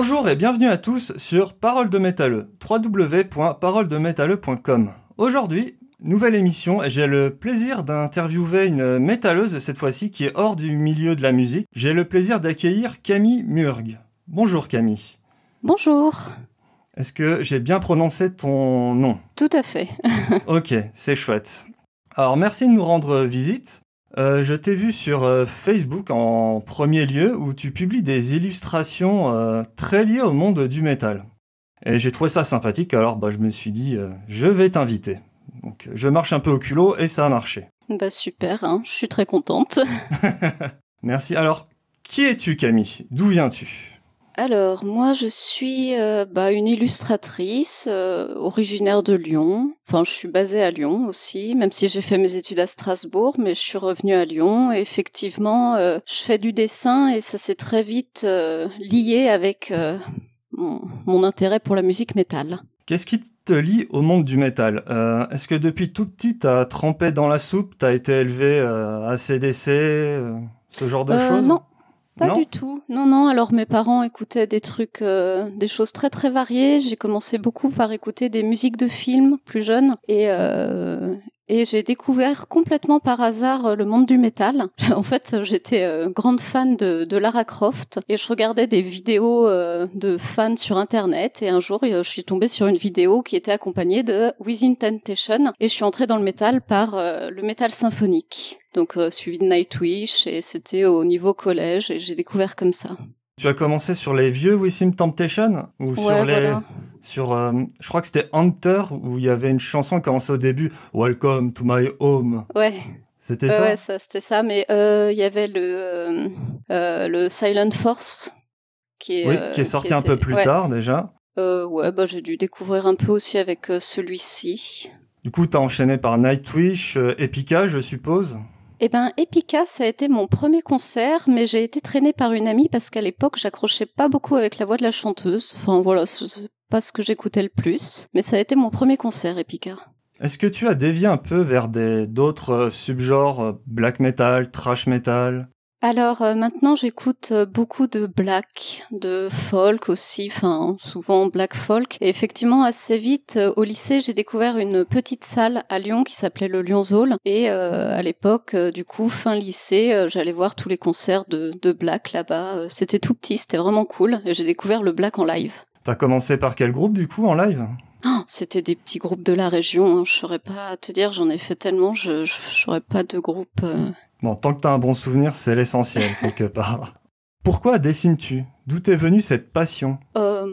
Bonjour et bienvenue à tous sur Parole de Métalleux, www.paroledemétalleux.com. Aujourd'hui, nouvelle émission et j'ai le plaisir d'interviewer une métalleuse cette fois-ci qui est hors du milieu de la musique. J'ai le plaisir d'accueillir Camille Murg. Bonjour Camille. Bonjour. Est-ce que j'ai bien prononcé ton nom? Tout à fait. ok, c'est chouette. Alors merci de nous rendre visite. Euh, je t'ai vu sur euh, Facebook en premier lieu où tu publies des illustrations euh, très liées au monde du métal. Et j'ai trouvé ça sympathique, alors bah, je me suis dit, je vais t'inviter. Donc je marche un peu au culot et ça a marché. Bah super, hein. je suis très contente. Merci. Alors, qui es-tu Camille? D'où viens-tu? Alors moi je suis euh, bah, une illustratrice euh, originaire de Lyon. Enfin je suis basée à Lyon aussi, même si j'ai fait mes études à Strasbourg, mais je suis revenue à Lyon. Et effectivement, euh, je fais du dessin et ça s'est très vite lié avec mon, mon, intérêt pour la musique métal. Qu'est-ce qui te lie au monde du métal? Est-ce que depuis tout petit t'as trempé dans la soupe, t'as été élevé à CDC, ce genre de choses? Non, pas du tout. Non, non. Alors mes parents écoutaient des trucs, euh, des choses très très variées. J'ai commencé beaucoup par écouter des musiques de films plus jeunes et euh, et j'ai découvert complètement par hasard euh, le monde du métal. en fait, j'étais euh, grande fan de, Lara Croft et je regardais des vidéos euh, de fans sur Internet. Et un jour, je suis tombée sur une vidéo qui était accompagnée de Within Temptation et je suis entrée dans le métal par le métal symphonique. Donc suivi de Nightwish et c'était au niveau collège et j'ai découvert comme ça. Tu as commencé sur les vieux Within Temptation ou sur les sur, euh, je crois que c'était Hunter, où il y avait une chanson qui commençait au début, Welcome to my home. Ouais. C'était ça? Ouais, ça, c'était ça, mais euh, il y avait le, euh, le Silent Force, qui est, oui, qui est sorti un peu plus tard déjà. ouais, bah, j'ai dû découvrir un peu aussi avec celui-ci. Du coup, t'as enchaîné par Nightwish, Epica, je suppose? Eh ben, Epica, ça a été mon premier concert, mais j'ai été traînée par une amie parce qu'à l'époque, j'accrochais pas beaucoup avec la voix de la chanteuse. Enfin, voilà, pas ce que j'écoutais le plus, mais ça a été mon premier concert, Epica. Est-ce que tu as dévié un peu vers d'autres euh, subgenres, euh, black metal, trash metal? Alors euh, maintenant j'écoute euh, beaucoup de black, de folk aussi, enfin souvent black folk. Et effectivement assez vite euh, au lycée j'ai découvert une petite salle à Lyon qui s'appelait le Lyon Zone. Et à l'époque du coup fin lycée j'allais voir tous les concerts de, de black là-bas. C'était tout petit, c'était vraiment cool. Et j'ai découvert le black en live. T'as commencé par quel groupe du coup en live? Oh, c'était des petits groupes de la région. Hein. Je saurais pas te dire, j'en ai fait tellement, je n'aurais pas de groupe. Bon, tant que t'as un bon souvenir, c'est l'essentiel, quelque part. Pourquoi dessines-tu? D'où t'est venue cette passion? Euh,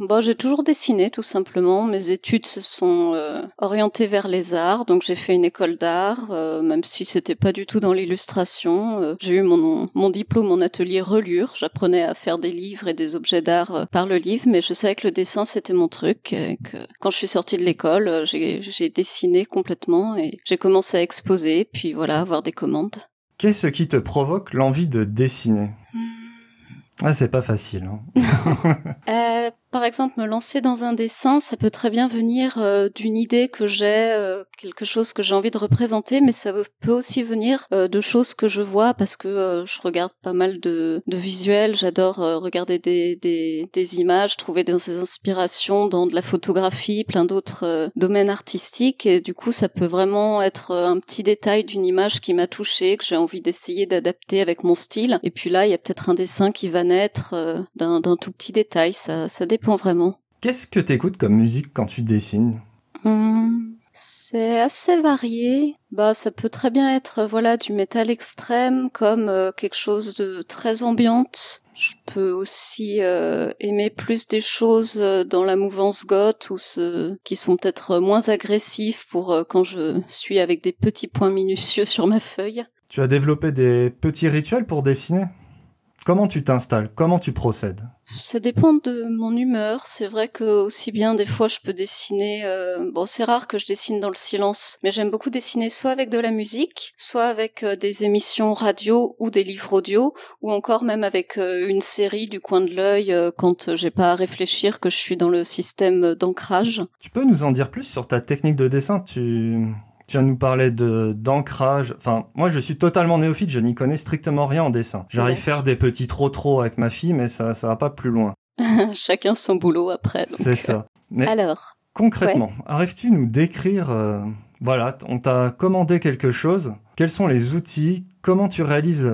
bah, J'ai toujours dessiné, tout simplement. Mes études se sont euh, orientées vers les arts, donc j'ai fait une école d'art, euh, même si c'était pas du tout dans l'illustration. Euh, j'ai eu mon, mon diplôme en atelier relure. J'apprenais à faire des livres et des objets d'art par le livre, mais je savais que le dessin, c'était mon truc. Et que quand je suis sortie de l'école, j'ai dessiné complètement et j'ai commencé à exposer, puis voilà, avoir des commandes. Qu'est-ce qui te provoque l'envie de dessiner? Ah, c'est pas facile. Hein. euh, par exemple, me lancer dans un dessin, ça peut très bien venir euh, d'une idée que j'ai, euh, quelque chose que j'ai envie de représenter, mais ça peut aussi venir euh, de choses que je vois parce que je regarde pas mal de, de visuels, j'adore regarder des, des, des, images, trouver des inspirations dans de la photographie, plein d'autres domaines artistiques, et du coup, ça peut vraiment être un petit détail d'une image qui m'a touchée, que j'ai envie d'essayer d'adapter avec mon style, et puis là, il y a peut-être un dessin qui va naître d'un tout petit détail, ça, ça dépend vraiment. Qu'est-ce que tu écoutes comme musique quand tu dessines? Hmm, C'est assez varié. Bah, ça peut très bien être voilà du métal extrême comme euh, quelque chose de très ambiante. Je peux aussi euh, aimer plus des choses euh, dans la mouvance goth ou ce, qui sont peut-être moins agressifs pour quand je suis avec des petits points minutieux sur ma feuille. Tu as développé des petits rituels pour dessiner? Comment tu t'installes? Comment tu procèdes? Ça dépend de mon humeur. C'est vrai que aussi bien des fois je peux dessiner. Euh, bon, c'est rare que je dessine dans le silence, mais j'aime beaucoup dessiner soit avec de la musique, soit avec euh, des émissions radio ou des livres audio, ou encore même avec euh, une série du coin de l'œil quand j'ai pas à réfléchir que je suis dans le système d'ancrage. Tu peux nous en dire plus sur ta technique de dessin? Tu tu viens de nous parler de d'ancrage. Enfin, moi, je suis totalement néophyte. Je n'y connais strictement rien en dessin. J'arrive à faire des petits trop trop avec ma fille, mais ça, ça va pas plus loin. Chacun son boulot après. C'est ça. Mais alors Concrètement, arrives-tu nous décrire voilà, on t'a commandé quelque chose. Quels sont les outils? Comment tu réalises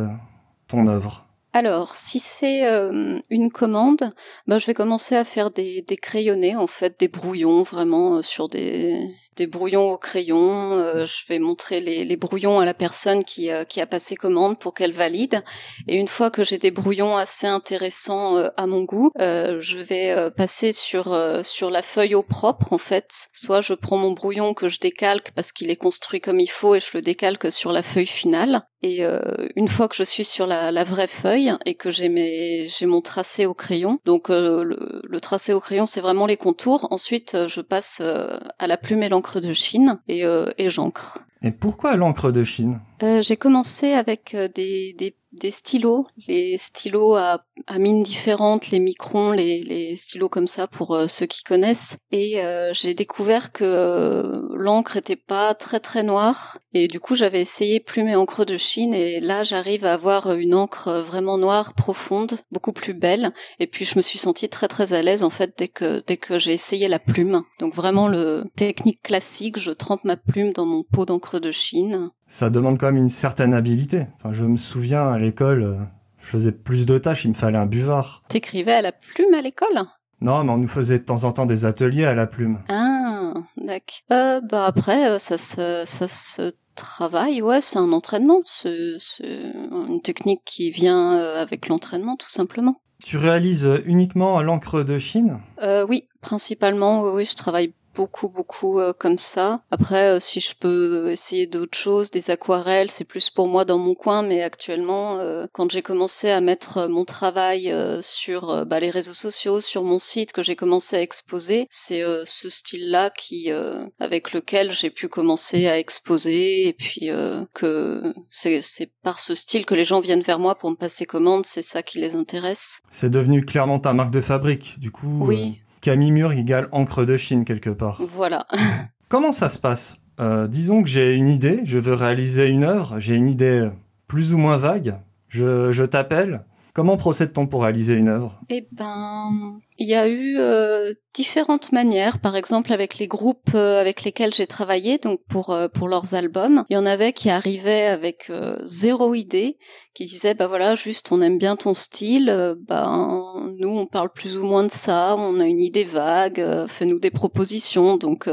ton œuvre? Alors, si c'est euh, une commande, ben, je vais commencer à faire des, des crayonnés, en fait, des brouillons vraiment euh, sur des, des brouillons au crayon. Euh, je vais montrer les, les, brouillons à la personne qui, qui a passé commande pour qu'elle valide. Et une fois que j'ai des brouillons assez intéressants à mon goût, je vais passer sur sur la feuille au propre en fait. Soit je prends mon brouillon que je décalque parce qu'il est construit comme il faut et je le décalque sur la feuille finale. Et euh, une fois que je suis sur la, la vraie feuille et que j'ai mes j'ai mon tracé au crayon, donc euh, le, le, tracé au crayon c'est vraiment les contours. Ensuite euh, je passe à la plume et l'encre de Chine et, et j'encre. Et pourquoi l'encre de Chine? J'ai commencé avec des, des des stylos, les stylos à, à mines différentes, les microns, les, les stylos comme ça pour euh, ceux qui connaissent. Et euh, j'ai découvert que euh, l'encre était pas très très noire. Et du coup, j'avais essayé plume et encre de Chine. Et là, j'arrive à avoir une encre vraiment noire, profonde, beaucoup plus belle. Et puis, je me suis sentie très très à l'aise en fait dès que dès que j'ai essayé la plume. Donc vraiment le technique classique, je trempe ma plume dans mon pot d'encre de Chine ça demande quand même une certaine habilité. Enfin, je me souviens à l'école, euh, je faisais plus de tâches, il me fallait un buvard. T'écrivais à la plume à l'école? Non, mais on nous faisait de temps en temps des ateliers à la plume. Ah, d'accord. Euh, bah après, euh, ça se, ça se travaille, ouais, c'est un entraînement, c'est une technique qui vient euh, avec l'entraînement, tout simplement. Tu réalises uniquement à l'encre de Chine? Euh, Oui, principalement, oui, oui, je travaille beaucoup beaucoup euh, comme ça. Après, euh, si je peux essayer d'autres choses, des aquarelles, c'est plus pour moi dans mon coin. Mais actuellement, euh, quand j'ai commencé à mettre mon travail sur bah, les réseaux sociaux, sur mon site, que j'ai commencé à exposer, c'est ce style-là qui, avec lequel j'ai pu commencer à exposer. Et puis que c'est par ce style que les gens viennent vers moi pour me passer commande. C'est ça qui les intéresse. C'est devenu clairement ta marque de fabrique, du coup. Oui. Camille Mur égale encre de Chine quelque part. Voilà. Comment ça se passe? Euh, Disons que j'ai une idée, je veux réaliser une œuvre, j'ai une idée plus ou moins vague, je, je t'appelle. Comment procède-t-on pour réaliser une œuvre? Eh ben, il y a eu euh, différentes manières. Par exemple, avec les groupes euh, avec lesquels j'ai travaillé, donc pour euh, pour leurs albums, il y en avait qui arrivaient avec zéro idée, qui disaient bah voilà, juste on aime bien ton style, ben nous on parle plus ou moins de ça, on a une idée vague, fais-nous des propositions. Donc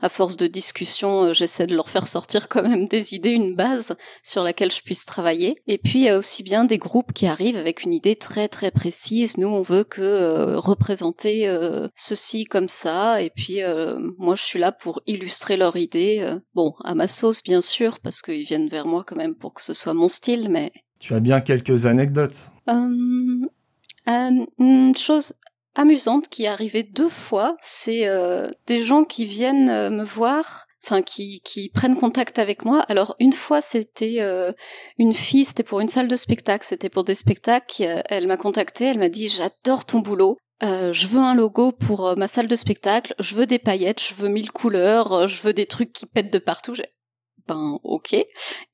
à force de discussion, j'essaie de leur faire sortir quand même des idées, une base sur laquelle je puisse travailler. Et puis il y a aussi bien des groupes qui arrivent avec une idée très très précise. Nous on veut que présenter euh, ceci comme ça et puis euh, moi je suis là pour illustrer leur idée euh, bon à ma sauce bien sûr parce qu'ils viennent vers moi quand même pour que ce soit mon style mais tu as bien quelques anecdotes une chose amusante qui est arrivée deux fois c'est des gens qui viennent me voir enfin qui, qui prennent contact avec moi. Alors une fois c'était une fille, c'était pour une salle de spectacle, c'était pour des spectacles. Elle m'a contacté, elle m'a dit j'adore ton boulot. Euh, je veux un logo pour euh, ma salle de spectacle, je veux des paillettes, je veux mille couleurs, euh, je veux des trucs qui pètent de partout. Ben ok.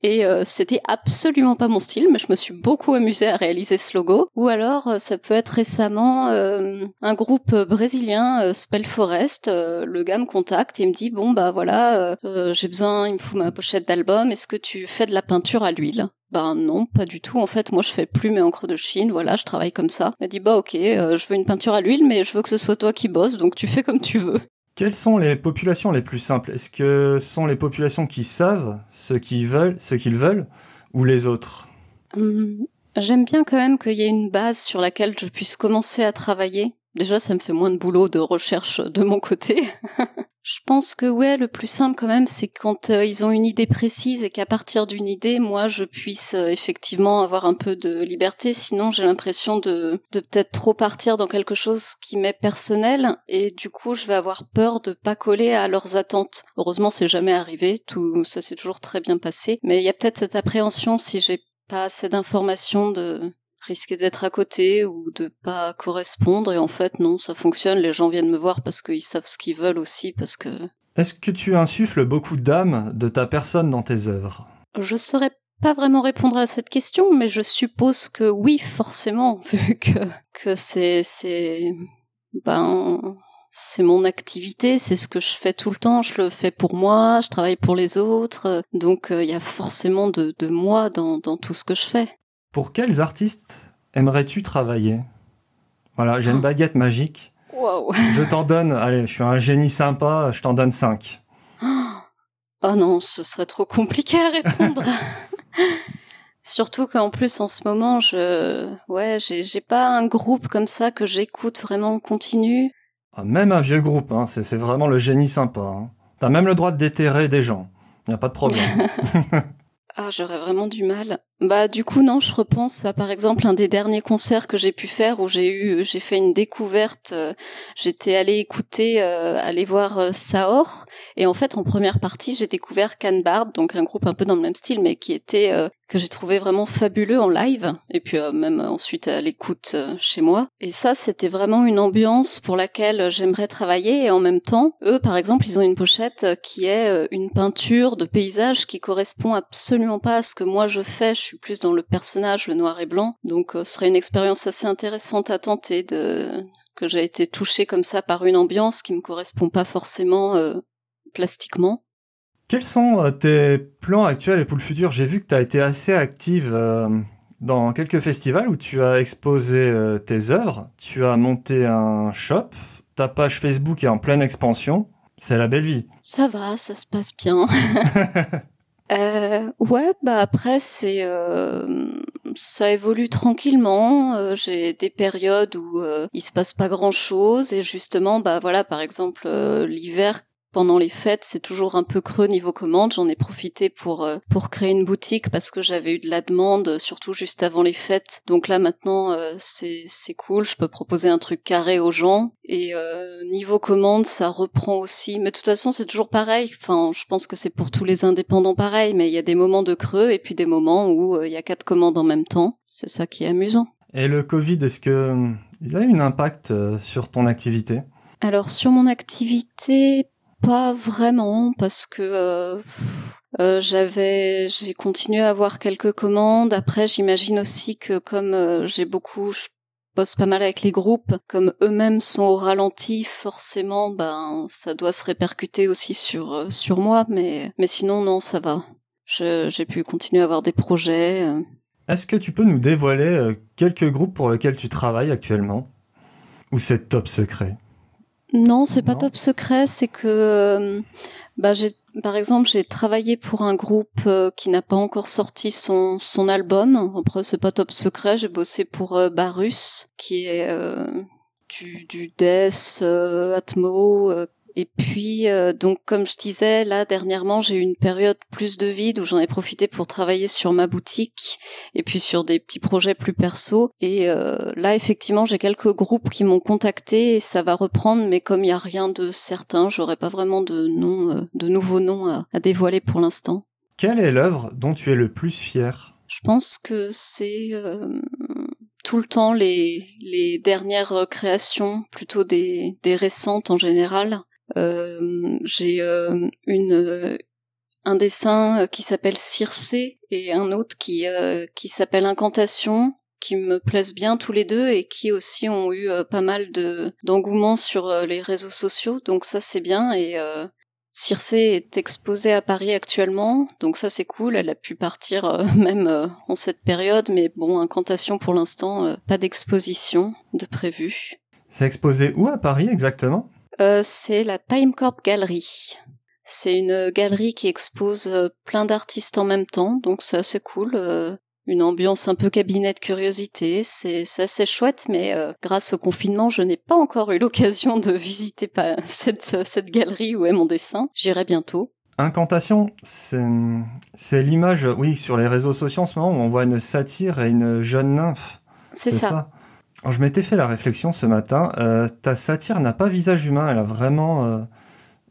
Et c'était absolument pas mon style, mais je me suis beaucoup amusée à réaliser ce logo. Ou alors ça peut être récemment un groupe brésilien, Spell Forest. le gars me contacte et me dit bon bah voilà, j'ai besoin, il me faut ma pochette d'album. Est-ce que tu fais de la peinture à l'huile? Ben non, pas du tout. En fait, moi, je fais plus mes encres de Chine. Voilà, je travaille comme ça. Elle dit bah ok, euh, je veux une peinture à l'huile, mais je veux que ce soit toi qui bosses, donc tu fais comme tu veux. Quelles sont les populations les plus simples? Est-ce que sont les populations qui savent ce qu'ils veulent, ce qu'ils veulent, ou les autres? Hum, J'aime bien quand même qu'il y ait une base sur laquelle je puisse commencer à travailler. Déjà, ça me fait moins de boulot de recherche de mon côté. Je pense que ouais, le plus simple quand même, c'est quand euh, ils ont une idée précise et qu'à partir d'une idée, moi, je puisse euh, effectivement avoir un peu de liberté. Sinon, j'ai l'impression de, de peut-être trop partir dans quelque chose qui m'est personnel et du coup, je vais avoir peur de pas coller à leurs attentes. Heureusement, c'est jamais arrivé. Tout ça s'est toujours très bien passé. Mais il y a peut-être cette appréhension si j'ai pas assez d'informations de risquer d'être à côté ou de pas correspondre. Et en fait non ça fonctionne. Les gens viennent me voir parce qu'ils savent ce qu'ils veulent aussi parce que est-ce que tu insuffles beaucoup d'âme de ta personne dans tes œuvres? Je saurais pas vraiment répondre à cette question, mais je suppose que oui, forcément, vu que, que c'est, c'est, ben, c'est mon activité, c'est ce que je fais tout le temps, je le fais pour moi, je travaille pour les autres, donc euh, il y a forcément de, de moi dans, dans tout ce que je fais. Pour quels artistes aimerais-tu travailler? Voilà, j'ai une ah. baguette magique. Wow. je t'en donne, allez, je suis un génie sympa, je t'en donne 5. Oh non, ce serait trop compliqué à répondre. Surtout qu'en plus en ce moment, je, ouais, j'ai pas un groupe comme ça que j'écoute vraiment en continu. Ah, même un vieux groupe, hein, c'est vraiment le génie sympa. Hein. T'as même le droit de déterrer des gens. Y a pas de problème. ah, j'aurais vraiment du mal. Bah du coup non, je repense à par exemple un des derniers concerts que j'ai pu faire où j'ai eu j'ai fait une découverte. Euh, j'étais allée écouter, euh, aller voir euh, Saor et en fait en première partie j'ai découvert Canbard, donc un groupe un peu dans le même style mais qui était que j'ai trouvé vraiment fabuleux en live et puis même ensuite à l'écoute chez moi. Et ça c'était vraiment une ambiance pour laquelle j'aimerais travailler et en même temps eux par exemple ils ont une pochette qui est une peinture de paysage qui correspond absolument pas à ce que moi je fais suis plus dans le personnage, le noir et blanc. Donc euh, ce serait une expérience assez intéressante à tenter de que j'ai été touchée comme ça par une ambiance qui me correspond pas forcément euh, plastiquement. Quels sont euh, tes plans actuels et pour le futur? J'ai vu que tu as été assez active dans quelques festivals où tu as exposé tes œuvres, tu as monté un shop, ta page Facebook est en pleine expansion. C'est la belle vie. Ça va, ça se passe bien. Euh, ouais, bah après c'est euh, ça évolue tranquillement. Euh, j'ai des périodes où euh, il se passe pas grand chose et justement bah voilà par exemple l'hiver pendant les fêtes, c'est toujours un peu creux niveau commande. J'en ai profité pour euh, pour créer une boutique parce que j'avais eu de la demande, surtout juste avant les fêtes. Donc là maintenant, euh, c'est c'est cool. Je peux proposer un truc carré aux gens. Et euh, niveau commande, ça reprend aussi. Mais de toute façon, c'est toujours pareil. Enfin, je pense que c'est pour tous les indépendants pareil. Mais il y a des moments de creux et puis des moments où il y a quatre commandes en même temps. C'est ça qui est amusant. Et le Covid, est-ce que il a eu un impact sur ton activité? Alors sur mon activité, pas vraiment parce que euh, euh, j'avais j'ai continué à avoir quelques commandes. Après, j'imagine aussi que comme euh, j'ai beaucoup je bosse pas mal avec les groupes, comme eux-mêmes sont au ralenti, forcément, ben ça doit se répercuter aussi sur sur moi. Mais mais sinon non, ça va. J'ai pu continuer à avoir des projets. Est-ce que tu peux nous dévoiler quelques groupes pour lesquels tu travailles actuellement? Ou c'est top secret? Non, c'est pas top secret, c'est que euh, bah j'ai par exemple, j'ai travaillé pour un groupe euh, qui n'a pas encore sorti son, son album. Après, c'est pas top secret. J'ai bossé pour euh, Barus, qui est du, du death, Atmo, et puis, euh, donc, comme je disais, là, dernièrement, j'ai eu une période plus de vide où j'en ai profité pour travailler sur ma boutique et puis sur des petits projets plus perso. Et euh, là, effectivement, j'ai quelques groupes qui m'ont contacté et ça va reprendre, mais comme il n'y a rien de certain, j'aurais pas vraiment de nom, euh, de nouveaux noms à, à dévoiler pour l'instant. Quelle est l'œuvre dont tu es le plus fier? Je pense que c'est tout le temps les, les dernières créations, plutôt des, des récentes en général. Euh, j'ai euh, une euh, un dessin qui s'appelle Circé et un autre qui qui s'appelle Incantation qui me plaisent bien tous les deux et qui aussi ont eu pas mal de d'engouement sur les réseaux sociaux donc ça c'est bien et Circé est exposée à Paris actuellement, donc ça c'est cool. Elle a pu partir même en cette période, mais bon, incantation pour l'instant, pas d'exposition de prévu. C'est exposé où à Paris exactement? Euh, c'est la Timecorp Gallery. C'est une galerie qui expose euh, plein d'artistes en même temps, donc c'est assez cool. Euh, une ambiance un peu cabinet de curiosité, c'est assez chouette, mais grâce au confinement, je n'ai pas encore eu l'occasion de visiter pas cette, cette galerie où est mon dessin. J'irai bientôt. Incantation, c'est l'image, oui, sur les réseaux sociaux en ce moment où on voit une satire et une jeune nymphe. C'est ça je m'étais fait la réflexion ce matin. Euh, ta satire n'a pas visage humain, elle a vraiment euh,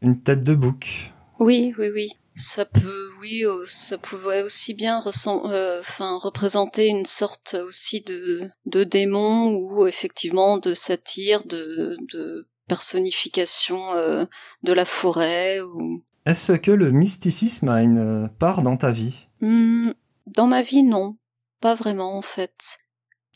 une tête de bouc. Oui, oui, oui. Ça peut, oui, euh, ça pouvait aussi bien enfin, représenter une sorte aussi de, de démon ou effectivement de satire, de, de personnification de la forêt. Ou... Est-ce que le mysticisme a une part dans ta vie? Mmh, Dans ma vie, non. Pas vraiment, en fait.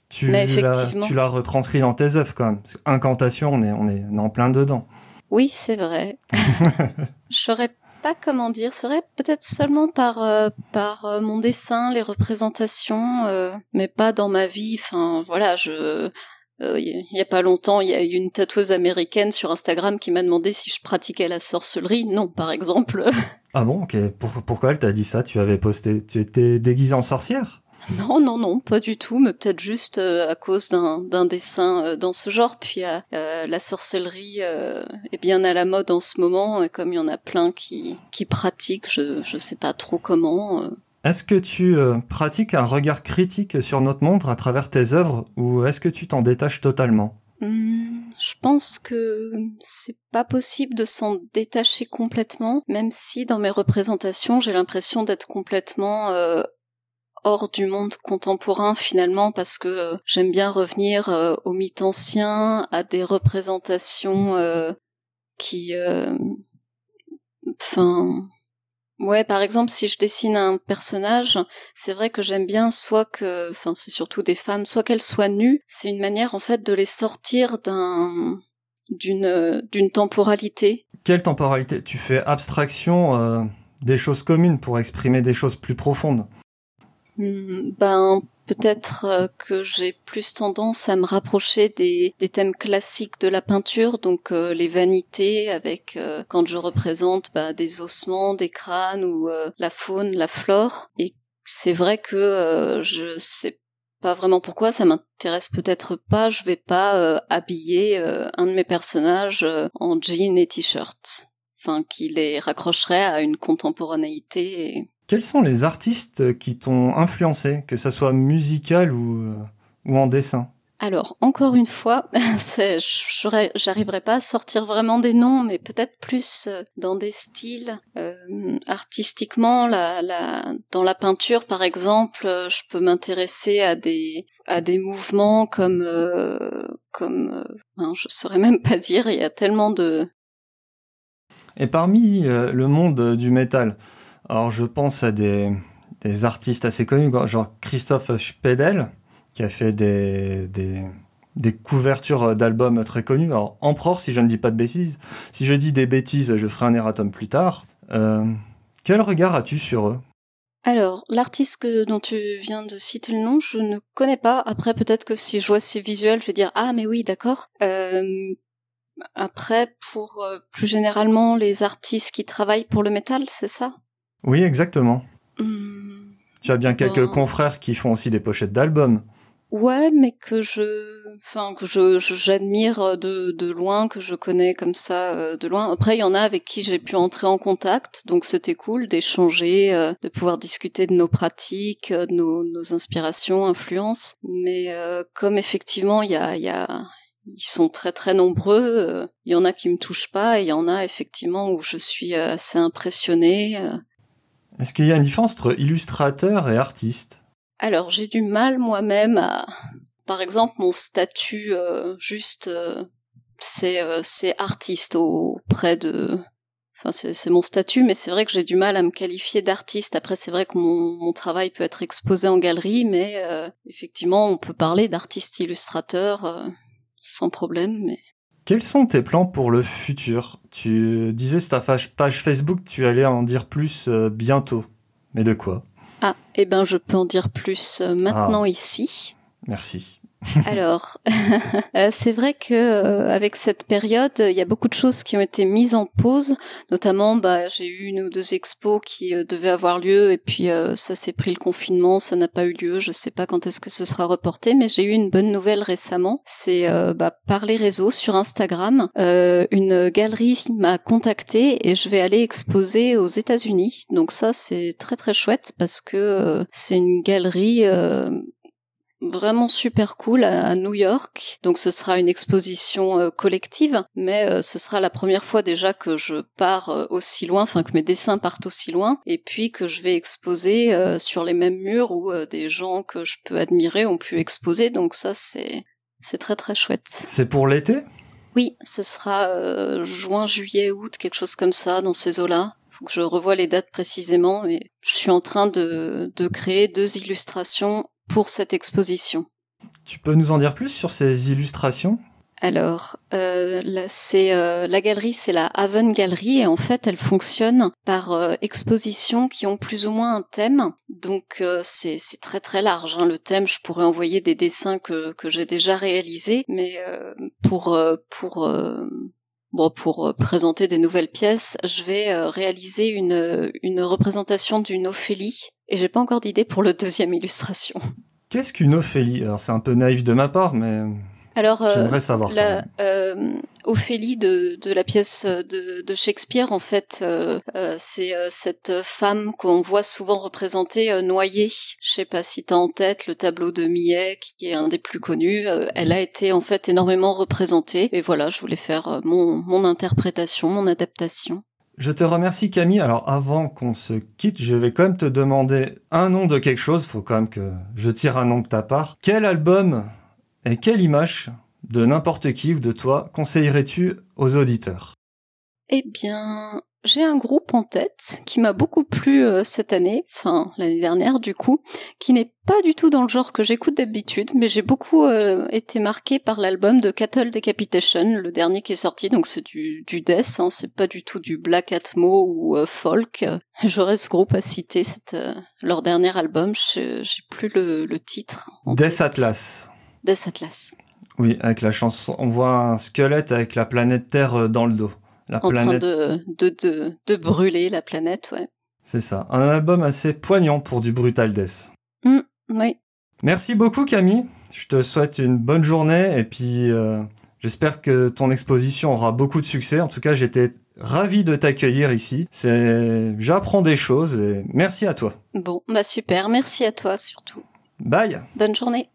Tu l'as retranscrit dans tes œuvres, quand même. Incantation, on est, on est, en plein dedans. Oui, c'est vrai. Je saurais pas comment dire. C'est vrai, peut-être seulement par, euh, par euh, mon dessin, les représentations, euh, mais pas dans ma vie. Enfin, voilà, je il y a pas longtemps, il y a eu une tatoueuse américaine sur Instagram qui m'a demandé si je pratiquais la sorcellerie. Non, par exemple. Ah bon, ok. pourquoi elle t'a dit ça? Tu avais posté. Tu étais déguisée en sorcière? Non, non, non, pas du tout, mais peut-être juste euh, à cause d'un dessin euh, dans ce genre. Puis euh, la sorcellerie est bien à la mode en ce moment, et comme il y en a plein qui, qui pratiquent, je ne sais pas trop comment. Est-ce que tu pratiques un regard critique sur notre monde à travers tes œuvres, ou est-ce que tu t'en détaches totalement? Hmm, je pense que c'est pas possible de s'en détacher complètement, même si dans mes représentations j'ai l'impression d'être complètement hors du monde contemporain finalement parce que euh, j'aime bien revenir euh, au mythe ancien, à des représentations euh, qui enfin ouais par exemple si je dessine un personnage c'est vrai que j'aime bien soit que enfin c'est surtout des femmes soit qu'elles soient nues c'est une manière en fait de les sortir d'un d'une d'une temporalité. Quelle temporalité? Tu fais abstraction des choses communes pour exprimer des choses plus profondes ben peut-être euh, que j'ai plus tendance à me rapprocher des, des thèmes classiques de la peinture, donc euh, les vanités avec euh, quand je représente bah, des ossements, des crânes ou la faune, la flore. Et c'est vrai que je sais pas vraiment pourquoi, ça m'intéresse peut-être pas. Je vais pas habiller un de mes personnages en jean et t-shirt, enfin qui les raccrocherait à une contemporanéité. Quels sont les artistes qui t'ont influencé, que ça soit musical ou, euh, ou en dessin? Alors, encore une fois, j'arriverai pas à sortir vraiment des noms, mais peut-être plus euh, dans des styles euh, artistiquement. La, la, dans la peinture, par exemple, je peux m'intéresser à des à des mouvements comme comme hein, je saurais même pas dire. Il y a tellement de. Et parmi le monde du métal, alors je pense à des, artistes assez connus, genre Christophe Spedel, qui a fait des couvertures d'albums très connus. Alors Empereur, si je ne dis pas de bêtises. Si je dis des bêtises, je ferai un erratum plus tard. Euh, quel regard as-tu sur eux? Alors, l'artiste dont tu viens de citer le nom, je ne connais pas. Après, peut-être que si je vois ses visuels, je vais dire ah mais oui, d'accord. Euh, après, pour euh, plus généralement les artistes qui travaillent pour le métal, c'est ça? Oui, exactement. Hmm. tu as bien quelques confrères qui font aussi des pochettes d'albums. Ouais, mais que je, enfin que je j'admire de, de loin, que je connais comme ça euh, de loin. Après, il y en a avec qui j'ai pu entrer en contact, donc c'était cool d'échanger, euh, de pouvoir discuter de nos pratiques, euh, de nos, nos inspirations, influences. Mais comme effectivement, il y a, y a ils sont très très nombreux. Il y en a qui me touchent pas, et il y en a effectivement où je suis assez impressionnée. Est-ce qu'il y a une différence entre illustrateur et artiste? Alors j'ai du mal moi-même à... Par exemple, mon statut euh, juste, euh, c'est euh, c'est artiste auprès de... Enfin, c'est mon statut, mais c'est vrai que j'ai du mal à me qualifier d'artiste. Après, c'est vrai que mon, mon, travail peut être exposé en galerie, mais effectivement, on peut parler d'artiste illustrateur sans problème. Mais quels sont tes plans pour le futur? Tu disais sur ta page Facebook, tu allais en dire plus euh, bientôt. Mais de quoi? Ah, eh ben je peux en dire plus euh, maintenant ah. ici. Merci. Alors, euh, c'est vrai que euh, avec cette période, il y a beaucoup de choses qui ont été mises en pause. Notamment, bah, j'ai eu une ou deux expos qui euh, devaient avoir lieu et puis ça s'est pris le confinement, ça n'a pas eu lieu. Je sais pas quand est-ce que ce sera reporté, mais j'ai eu une bonne nouvelle récemment. C'est bah, par les réseaux sur Instagram, une galerie m'a contacté et je vais aller exposer aux États-Unis. Donc ça, c'est très très chouette parce que c'est une galerie vraiment super cool à, New York. Donc ce sera une exposition euh, collective, mais euh, ce sera la première fois déjà que je pars euh, aussi loin, enfin que mes dessins partent aussi loin, et puis que je vais exposer sur les mêmes murs où des gens que je peux admirer ont pu exposer. Donc ça c'est c'est très très chouette. C'est pour l'été? Oui, ce sera juin, juillet, août, quelque chose comme ça dans ces eaux-là. faut que je revoie les dates précisément, mais je suis en train de, de créer deux illustrations pour cette exposition. Tu peux nous en dire plus sur ces illustrations? Alors, euh, c'est euh, la galerie, c'est la Haven Gallery et en fait, elle fonctionne par euh, expositions qui ont plus ou moins un thème. Donc, c'est très très large. Hein. Le thème, je pourrais envoyer des dessins que, que j'ai déjà réalisés, mais pour pour Bon, pour présenter des nouvelles pièces, je vais réaliser une, une représentation d'une Ophélie et j'ai pas encore d'idée pour le deuxième illustration. Qu'est-ce qu'une Ophélie? Alors c'est un peu naïf de ma part, mais alors, euh, j'aimerais savoir. La, euh, Ophélie de, de, la pièce de, de Shakespeare, en fait, euh, euh c'est euh, cette femme qu'on voit souvent représentée noyée. Je sais pas si t'as en tête le tableau de Millet, qui est un des plus connus. elle a été en fait énormément représentée. Et voilà, je voulais faire mon, mon interprétation, mon adaptation. Je te remercie Camille. Alors avant qu'on se quitte, je vais quand même te demander un nom de quelque chose. Faut quand même que je tire un nom de ta part. Quel album et quelle image de n'importe qui ou de toi conseillerais-tu aux auditeurs? Eh bien, j'ai un groupe en tête qui m'a beaucoup plu euh, cette année, enfin l'année dernière du coup, qui n'est pas du tout dans le genre que j'écoute d'habitude, mais j'ai beaucoup euh, été marqué par l'album de Cattle Decapitation, le dernier qui est sorti, donc c'est du, du death, hein, c'est pas du tout du black atmo ou euh, folk. J'aurais ce groupe à citer, c'est leur dernier album, j'ai plus le, le titre. Death Atlas. Death Atlas. Oui, avec la chanson, on voit un squelette avec la planète Terre euh, dans le dos. La en train de, de, de, brûler la planète, ouais. C'est ça. Un album assez poignant pour du brutal death. Mm, oui. Merci beaucoup Camille. Je te souhaite une bonne journée et puis euh, j'espère que ton exposition aura beaucoup de succès. En tout cas, j'étais ravi de t'accueillir ici. C'est, j'apprends des choses et merci à toi. Bon, bah super. Merci à toi surtout. Bye. Bonne journée.